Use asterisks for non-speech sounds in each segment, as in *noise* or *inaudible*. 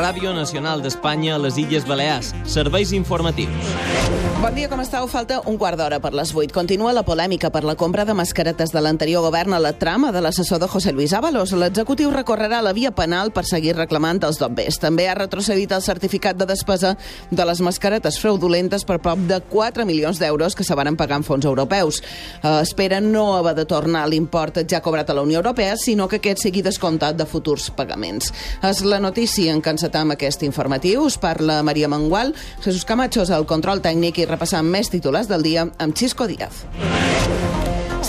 Ràdio Nacional d'Espanya a les Illes Balears. Serveis informatius. Bon dia, com estàu? Falta un quart d'hora per les 8. Continua la polèmica per la compra de mascaretes de l'anterior govern a la trama de l'assessor de José Luis Ábalos. L'executiu recorrerà la via penal per seguir reclamant els dobbers. També ha retrocedit el certificat de despesa de les mascaretes fraudulentes per prop de 4 milions d'euros que se van pagar en fons europeus. Eh, espera no haver de tornar l'import ja cobrat a la Unió Europea, sinó que aquest sigui descomptat de futurs pagaments. És la notícia en què encetam aquest informatiu. Us parla Maria Mangual. Jesús Camacho és el control tècnic i repassant més titulars del dia amb Xisco Díaz.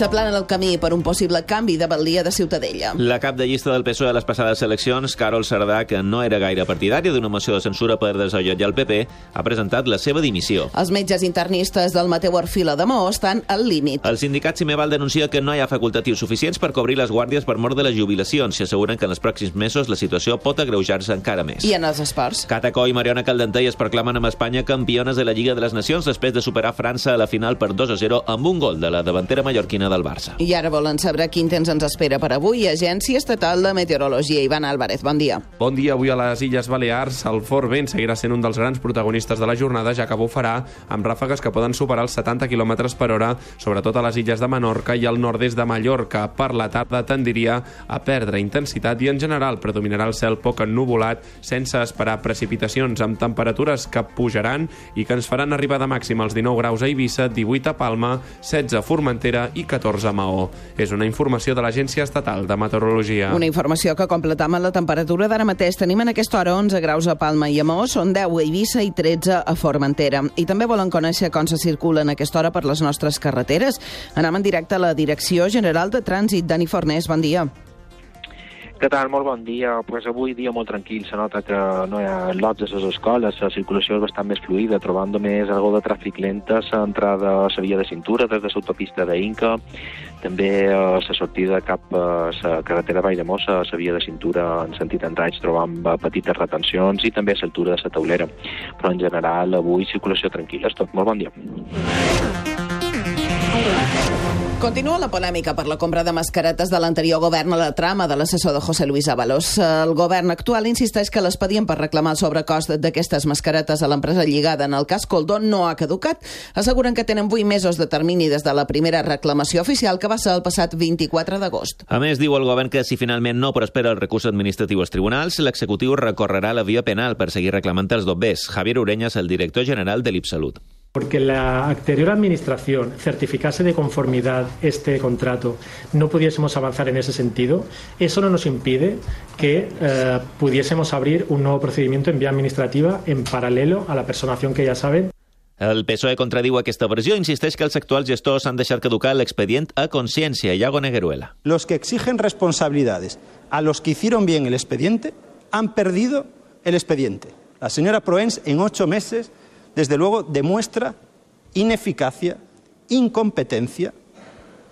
S'aplana el camí per un possible canvi de batllia de Ciutadella. La cap de llista del PSOE a les passades eleccions, Carol Sardà, que no era gaire partidària d'una moció de censura per desollat el PP, ha presentat la seva dimissió. Els metges internistes del Mateu Orfila de Maó estan al límit. El sindicat Cimeval denuncia que no hi ha facultatius suficients per cobrir les guàrdies per mort de les jubilacions i asseguren que en els pròxims mesos la situació pot agreujar-se encara més. I en els esports? Catacó i Mariona Caldentei es proclamen amb Espanya campiones de la Lliga de les Nacions després de superar França a la final per 2 a 0 amb un gol de la davantera mallorquina del Barça. I ara volen saber quin temps ens espera per avui. Agència Estatal de Meteorologia. Ivan Álvarez, bon dia. Bon dia. Avui a les Illes Balears el fort vent seguirà sent un dels grans protagonistes de la jornada, ja que bufarà amb ràfegues que poden superar els 70 km per hora, sobretot a les illes de Menorca i al nord-est de Mallorca. Per la tarda tendiria a perdre intensitat i en general predominarà el cel poc ennuvolat sense esperar precipitacions amb temperatures que pujaran i que ens faran arribar de màxim als 19 graus a Eivissa, 18 a Palma, 16 a Formentera i 14 a Maó. És una informació de l'Agència Estatal de Meteorologia. Una informació que completam amb la temperatura d'ara mateix. Tenim en aquesta hora 11 graus a Palma i a Maó, són 10 a Eivissa i 13 a Formentera. I també volen conèixer com se circula en aquesta hora per les nostres carreteres. Anem en directe a la Direcció General de Trànsit. Dani Fornés, bon dia. Què tal? Molt bon dia. Pues avui dia molt tranquil. Se nota que no hi ha lots a les escoles, la circulació és bastant més fluida, trobant només algo de tràfic lent a l'entrada a la via de cintura des de l'autopista d'Inca, també a la sortida cap a la carretera Vall de Mossa, a la via de cintura en sentit enraig, trobant petites retencions i també a l'altura de la taulera. Però en general avui circulació tranquil·la, és tot. Molt bon dia. Continua la polèmica per la compra de mascaretes de l'anterior govern a la trama de l'assessor de José Luis Ábalos. El govern actual insisteix que l'expedient per reclamar el sobrecost d'aquestes mascaretes a l'empresa lligada en el cas Coldó no ha caducat. Asseguren que tenen 8 mesos de termini des de la primera reclamació oficial que va ser el passat 24 d'agost. A més, diu el govern que si finalment no prospera el recurs administratiu als tribunals, l'executiu recorrerà la via penal per seguir reclamant els dobbers. Javier Ureñas, el director general de l'Ipsalut. Porque la anterior administración certificase de conformidad este contrato, no pudiésemos avanzar en ese sentido, eso no nos impide que eh, pudiésemos abrir un nuevo procedimiento en vía administrativa en paralelo a la personación que ya saben. El PSOE contradiu aquesta versió, insisteix que els actuals gestors han deixat caducar l'expedient a consciència. Iago Negueruela. Los que exigen responsabilidades a los que hicieron bien el expediente han perdido el expediente. La señora Proens en ocho meses desde luego demuestra ineficacia, incompetencia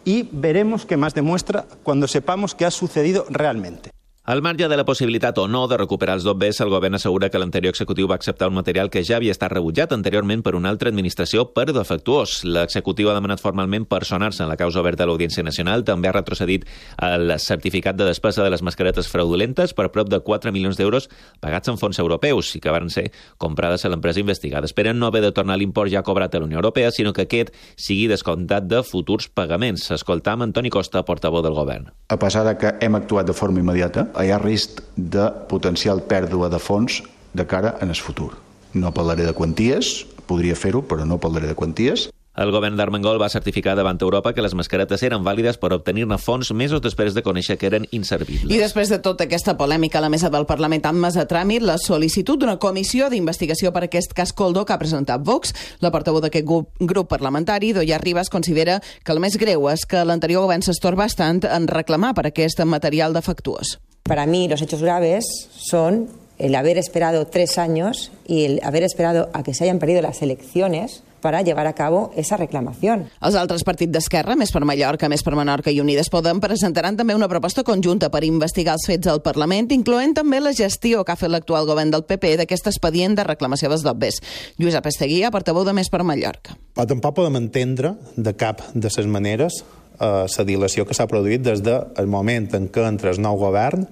y veremos qué más demuestra cuando sepamos qué ha sucedido realmente. Al marge de la possibilitat o no de recuperar els dobbers, el govern assegura que l'anterior executiu va acceptar un material que ja havia estat rebutjat anteriorment per una altra administració per defectuós. L'executiu ha demanat formalment personar-se en la causa oberta a l'Audiència Nacional. També ha retrocedit el certificat de despesa de les mascaretes fraudulentes per prop de 4 milions d'euros pagats en fons europeus i que van ser comprades a l'empresa investigada. Esperen no haver de tornar l'import ja cobrat a la Unió Europea, sinó que aquest sigui descomptat de futurs pagaments. Escoltam Antoni Costa, portaveu del govern. A pesar de que hem actuat de forma immediata, hi ha risc de potencial pèrdua de fons de cara en el futur. No parlaré de quanties, podria fer-ho, però no parlaré de quanties. El govern d'Armengol va certificar davant Europa que les mascaretes eren vàlides per obtenir-ne fons mesos després de conèixer que eren inservibles. I després de tota aquesta polèmica, la mesa del Parlament ha admès a tràmit la sol·licitud d'una comissió d'investigació per aquest cas Coldo que ha presentat Vox. La portaveu d'aquest grup, grup parlamentari, Doia Ribas, considera que el més greu és que l'anterior govern s'estorba bastant en reclamar per aquest material defectuós. Para mí los hechos graves son el haber esperado tres años y el haber esperado a que se hayan perdido las elecciones para llevar a cabo esa reclamación. Els altres partits d'Esquerra, més per Mallorca, més per Menorca i Unides Podem, presentaran també una proposta conjunta per investigar els fets al Parlament, incloent també la gestió que ha fet l'actual govern del PP d'aquest expedient de reclamació dels dobbers. Lluís Apesteguia, portaveu de Més per Mallorca. Però tampoc podem entendre de cap de les maneres eh, la dilació que s'ha produït des del moment en què entra el nou govern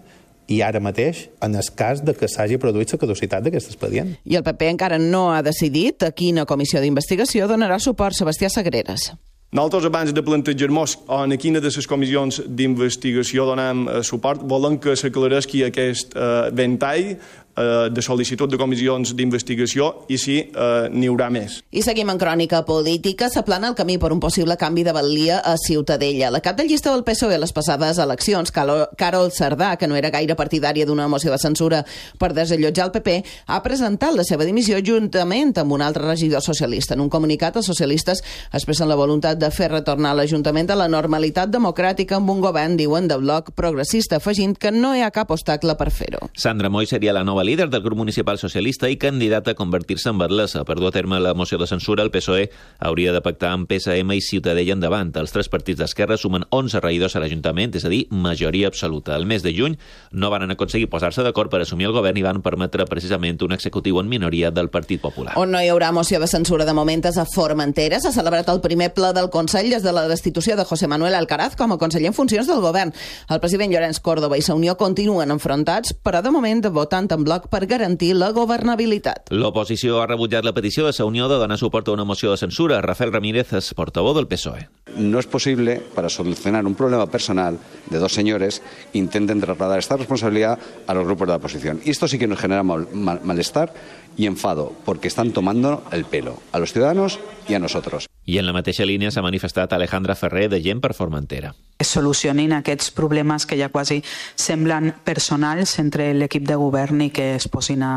i ara mateix en el cas de que s'hagi produït la caducitat d'aquest expedient. I el PP encara no ha decidit a quina comissió d'investigació donarà suport Sebastià Sagreres. Nosaltres, abans de plantejar-nos en quina de les comissions d'investigació donem eh, suport, volem que s'aclareixi aquest eh, ventall eh, de sol·licitud de comissions d'investigació i si eh, n'hi haurà més. I seguim en crònica política. S'aplana el camí per un possible canvi de valia a Ciutadella. La cap de llista del PSOE a les passades eleccions, Carol Cerdà, que no era gaire partidària d'una moció de censura per desallotjar el PP, ha presentat la seva dimissió juntament amb un altre regidor socialista. En un comunicat, els socialistes expressen la voluntat de fer retornar l'Ajuntament a la normalitat democràtica amb un govern, diuen, de bloc progressista, afegint que no hi ha cap obstacle per fer-ho. Sandra Moy seria la nova líder del grup municipal socialista i candidata a convertir-se en batlessa. Per dur a terme la moció de censura, el PSOE hauria de pactar amb PSM i Ciutadella endavant. Els tres partits d'esquerra sumen 11 regidors a l'Ajuntament, és a dir, majoria absoluta. El mes de juny no van aconseguir posar-se d'acord per assumir el govern i van permetre precisament un executiu en minoria del Partit Popular. On no hi haurà moció de censura de moment és a Formentera. S'ha celebrat el primer ple del Consell des de la destitució de José Manuel Alcaraz com a conseller en funcions del govern. El president Llorenç Córdoba i Sa Unió continuen enfrontats, però de moment votant en bloc per garantir la governabilitat. L'oposició ha rebutjat la petició de Sa Unió de donar suport a una moció de censura. Rafael Ramírez és portavó del PSOE. No es posible, para solucionar un problema personal de dos señores, intenten trasladar esta responsabilidad a los grupos de la oposición. Y esto sí que nos genera mal, mal, malestar y enfado, porque están tomando el pelo a los ciudadanos y a nosotros. I en la mateixa línia s'ha manifestat Alejandra Ferrer de Gent per Formentera. Es solucionin aquests problemes que ja quasi semblen personals entre l'equip de govern i que es posin a,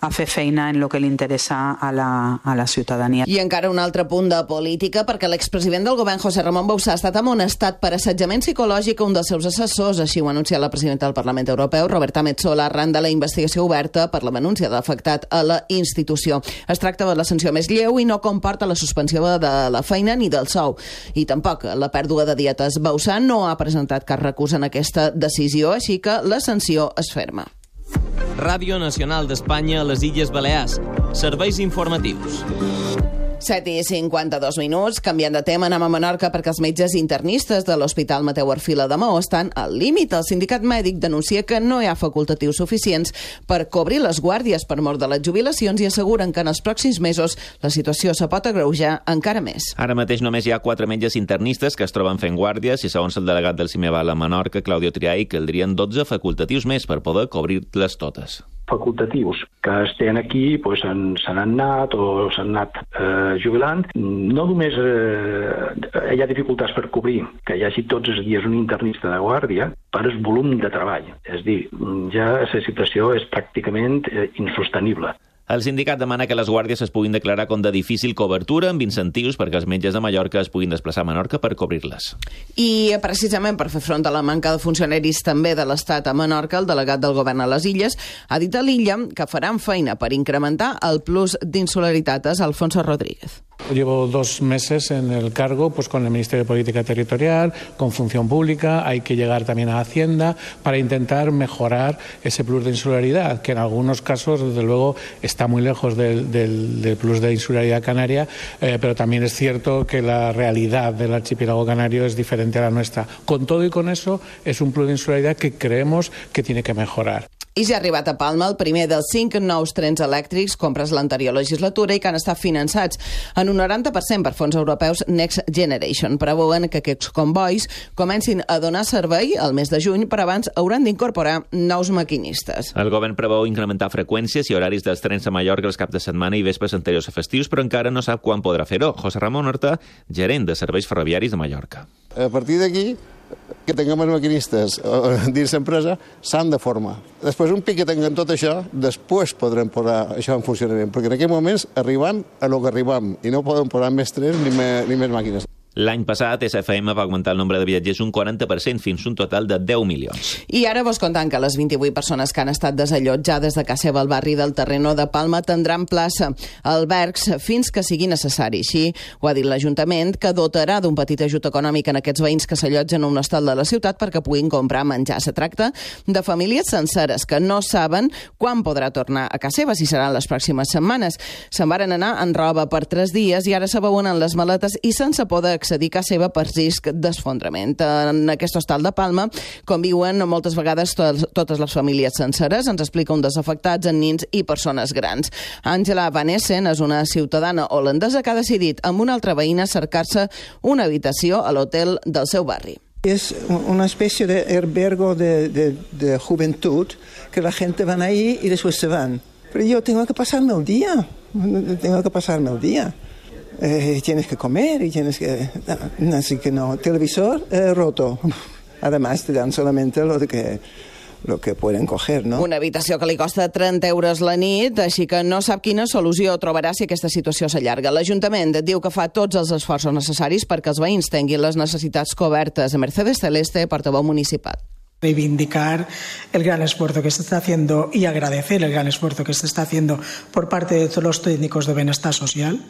a fer feina en el que li interessa a la, a la ciutadania. I encara un altre punt de política, perquè l'expresident del govern, José Ramon Bausà, ha estat amonestat per assetjament psicològic a un dels seus assessors, així ho ha anunciat la presidenta del Parlament Europeu, Roberta Metsola, arran de la investigació oberta per la denúncia d'afectat a la institució. Es tracta de la sanció més lleu i no comporta la suspensió de la feina ni del sou. I tampoc la pèrdua de dietes. Bausà no ha presentat cap recurs en aquesta decisió, així que la sanció es ferma. Ràdio Nacional d'Espanya a les Illes Balears. Serveis informatius. 7 i 52 minuts. Canviant de tema, anem a Menorca perquè els metges internistes de l'Hospital Mateu Arfila de Maó estan al límit. El sindicat mèdic denuncia que no hi ha facultatius suficients per cobrir les guàrdies per mort de les jubilacions i asseguren que en els pròxims mesos la situació se pot agreujar encara més. Ara mateix només hi ha quatre metges internistes que es troben fent guàrdies i segons el delegat del CIMEVAL a Menorca, Claudio Triai, caldrien 12 facultatius més per poder cobrir-les totes facultatius que estan aquí pues, se n'han anat o s'han anat eh, jubilant. No només eh, hi ha dificultats per cobrir que hi hagi tots els dies un internista de guàrdia per el volum de treball. És dir, ja la situació és pràcticament eh, insostenible. El sindicat demana que les guàrdies es puguin declarar com de difícil cobertura amb incentius perquè els metges de Mallorca es puguin desplaçar a Menorca per cobrir-les. I precisament per fer front a la manca de funcionaris també de l'Estat a Menorca, el delegat del govern a les Illes ha dit a l'illa que faran feina per incrementar el plus d'insularitat. És Alfonso Rodríguez. Llevo dos meses en el cargo pues con el Ministerio de Política Territorial, con Función Pública, hay que llegar también a Hacienda para intentar mejorar ese plus de insularidad, que en algunos casos, desde luego, está muy lejos del, del, del plus de insularidad canaria, eh, pero también es cierto que la realidad del archipiélago canario es diferente a la nuestra. Con todo y con eso, es un plus de insularidad que creemos que tiene que mejorar. I ja ha arribat a Palma el primer dels cinc nous trens elèctrics compres l'anterior legislatura i que han estat finançats en un 90% per fons europeus Next Generation. Preveuen que aquests convois comencin a donar servei al mes de juny, però abans hauran d'incorporar nous maquinistes. El govern preveu incrementar freqüències i horaris dels trens a Mallorca els caps de setmana i vespres anteriors a festius, però encara no sap quan podrà fer-ho. José Ramon Horta, gerent de serveis ferroviaris de Mallorca. A partir d'aquí que tinguem els maquinistes dins l'empresa s'han de formar. Després, un pic que tinguem tot això, després podrem posar això en funcionament, perquè en aquest moments arribant a lo que arribam i no podem posar més trens ni més, ni més màquines. L'any passat, SFM va augmentar el nombre de viatgers un 40% fins un total de 10 milions. I ara vos contant que les 28 persones que han estat desallotjades de casa seva al barri del Terreno de Palma tindran plaça albergs fins que sigui necessari. Així ho ha dit l'Ajuntament, que dotarà d'un petit ajut econòmic en aquests veïns que s'allotgen a un hostal de la ciutat perquè puguin comprar menjar. Se tracta de famílies senceres que no saben quan podrà tornar a casa seva, si seran les pròximes setmanes. Se'n varen anar en roba per tres dies i ara s'abauen en les maletes i sense poder accedir a casa seva per risc d'esfondrament. En aquest hostal de Palma conviuen moltes vegades to totes les famílies senceres, ens explica un dels afectats en nins i persones grans. Àngela Van Essen és una ciutadana holandesa que ha decidit amb una altra veïna cercar-se una habitació a l'hotel del seu barri. Es una especie de herbergo de, de, de, juventud que la gente van ahí y después se van. Pero yo tengo que pasarme el día, tengo que pasarme el día. Eh, tienes que comer y tienes que... Así que no, televisor eh, roto. *laughs* Además te dan solamente lo de que lo que pueden coger, no? Una habitació que li costa 30 euros la nit, així que no sap quina solució trobarà si aquesta situació s'allarga. L'Ajuntament diu que fa tots els esforços necessaris perquè els veïns tinguin les necessitats cobertes. Mercedes Celeste, portaveu municipal reivindicar el gran esfuerzo que se está haciendo y agradecer el gran esfuerzo que se está haciendo por parte de todos los técnicos de bienestar social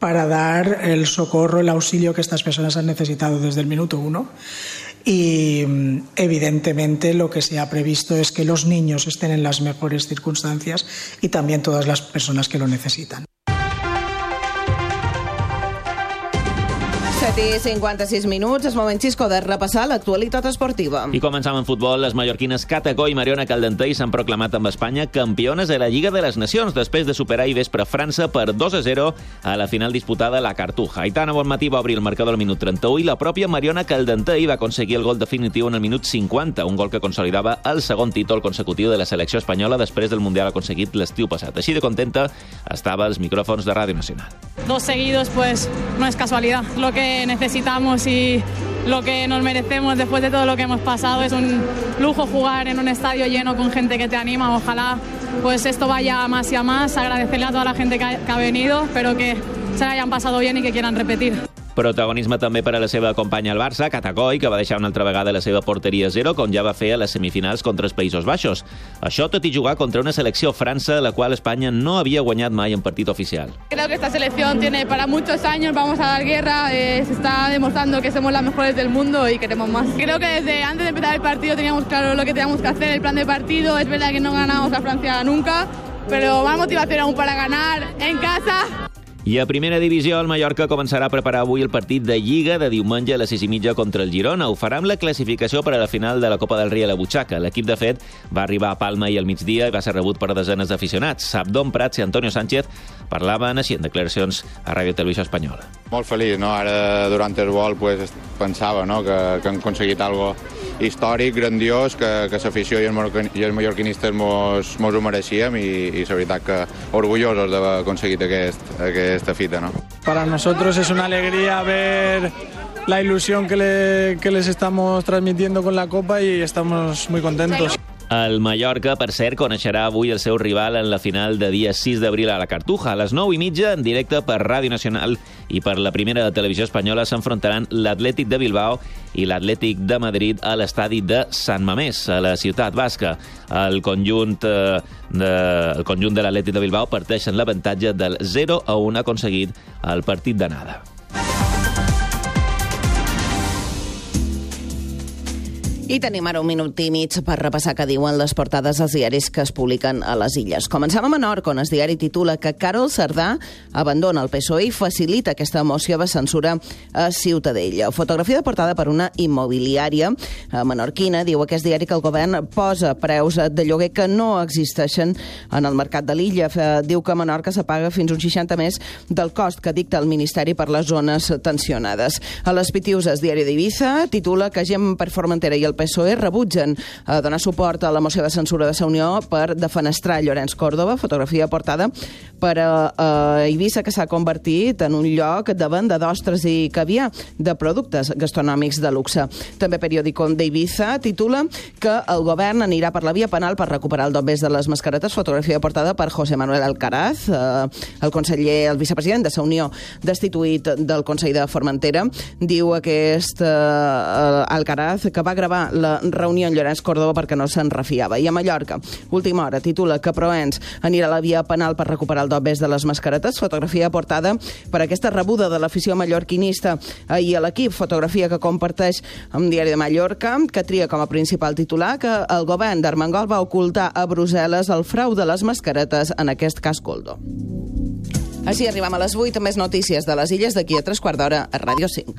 para dar el socorro, el auxilio que estas personas han necesitado desde el minuto uno y evidentemente lo que se ha previsto es que los niños estén en las mejores circunstancias y también todas las personas que lo necesitan. 7 i 56 minuts, és moment, Xisco, de repassar l'actualitat esportiva. I començam amb futbol. Les mallorquines Catacó i Mariona Caldentei s'han proclamat amb Espanya campiones de la Lliga de les Nacions després de superar i vespre França per 2 a 0 a la final disputada a la Cartuja. Aitana Bonmatí va obrir el marcador al minut 31 i la pròpia Mariona Caldentei va aconseguir el gol definitiu en el minut 50, un gol que consolidava el segon títol consecutiu de la selecció espanyola després del Mundial aconseguit l'estiu passat. Així de contenta estava als micròfons de Ràdio Nacional. Dos seguidos, pues no es casualidad. Lo que necesitamos y lo que nos merecemos después de todo lo que hemos pasado. Es un lujo jugar en un estadio lleno con gente que te anima. Ojalá pues esto vaya a más y a más. Agradecerle a toda la gente que ha, venido, pero que se hayan pasado bien y que quieran repetir. Protagonisme també per a la seva companya al Barça, Catacoi, que va deixar una altra vegada la seva porteria zero, com ja va fer a les semifinals contra els Països Baixos. Això tot i jugar contra una selecció França, la qual Espanya no havia guanyat mai en partit oficial. Creo que esta selección tiene para muchos años, vamos a dar guerra, eh, se está demostrando que somos las mejores del mundo y queremos más. Creo que desde antes de empezar el partido teníamos claro lo que teníamos que hacer, el plan de partido, es verdad que no ganamos a Francia nunca, pero más motivación aún para ganar en casa. I a primera divisió, el Mallorca començarà a preparar avui el partit de Lliga de diumenge a les 6 i mitja contra el Girona. Ho farà amb la classificació per a la final de la Copa del Rei a la butxaca. L'equip, de fet, va arribar a Palma i al migdia i va ser rebut per desenes d'aficionats. Sabdon Prats i Antonio Sánchez parlaven així en declaracions a Ràdio Televisió Espanyola. Molt feliç, no? Ara, durant el vol, pues, pensava no? que, que han aconseguit algo històric, grandiós, que, que l'afició i, i els mallorquinistes mos, mos ho mereixíem i, i la veritat que orgullosos d'haver aconseguit aquest, aquesta fita. No? Para nosotros es una alegría ver la ilusión que, le, que les estamos transmitiendo con la Copa y estamos muy contentos. El Mallorca, per cert, coneixerà avui el seu rival en la final de dia 6 d'abril a la Cartuja. A les 9 i mitja, en directe per Ràdio Nacional i per la primera de televisió espanyola, s'enfrontaran l'Atlètic de Bilbao i l'Atlètic de Madrid a l'estadi de Sant Mamés, a la ciutat basca. El conjunt eh, de, el conjunt de l'Atlètic de Bilbao parteixen l'avantatge del 0 a 1 aconseguit al partit d'anada. I tenim ara un minut i mig per repassar què diuen les portades dels diaris que es publiquen a les illes. Comencem a Menorca, on el diari titula que Carol Cerdà abandona el PSOE i facilita aquesta moció de censura a Ciutadella. Fotografia de portada per una immobiliària menorquina. Diu aquest diari que el govern posa preus de lloguer que no existeixen en el mercat de l'illa. Diu que Menorca se paga fins un 60 més del cost que dicta el Ministeri per les zones tensionades. A les Pitiuses, diari d'Ibiza, titula que gent per Formentera i el PSOE rebutgen eh, donar suport a la moció de censura de la Unió per defenestrar Llorenç Córdoba, fotografia portada per a, a Eivissa, que s'ha convertit en un lloc de venda d'ostres i caviar de productes gastronòmics de luxe. També periòdico d'Eivissa titula que el govern anirà per la via penal per recuperar el dobbers de les mascaretes, fotografia portada per José Manuel Alcaraz, eh, el conseller, el vicepresident de la Unió, destituït del Consell de Formentera, diu aquest eh, Alcaraz que va gravar la reunió en Llorenç Córdoba perquè no se'n refiava. I a Mallorca, última hora, titula que Proens anirà a la via penal per recuperar el dobbers de les mascaretes, fotografia portada per aquesta rebuda de l'afició mallorquinista i a l'equip, fotografia que comparteix amb Diari de Mallorca, que tria com a principal titular que el govern d'Armengol va ocultar a Brussel·les el frau de les mascaretes, en aquest cas Coldo. Així arribem a les 8 amb més notícies de les illes d'aquí a tres quarts d'hora a Ràdio 5.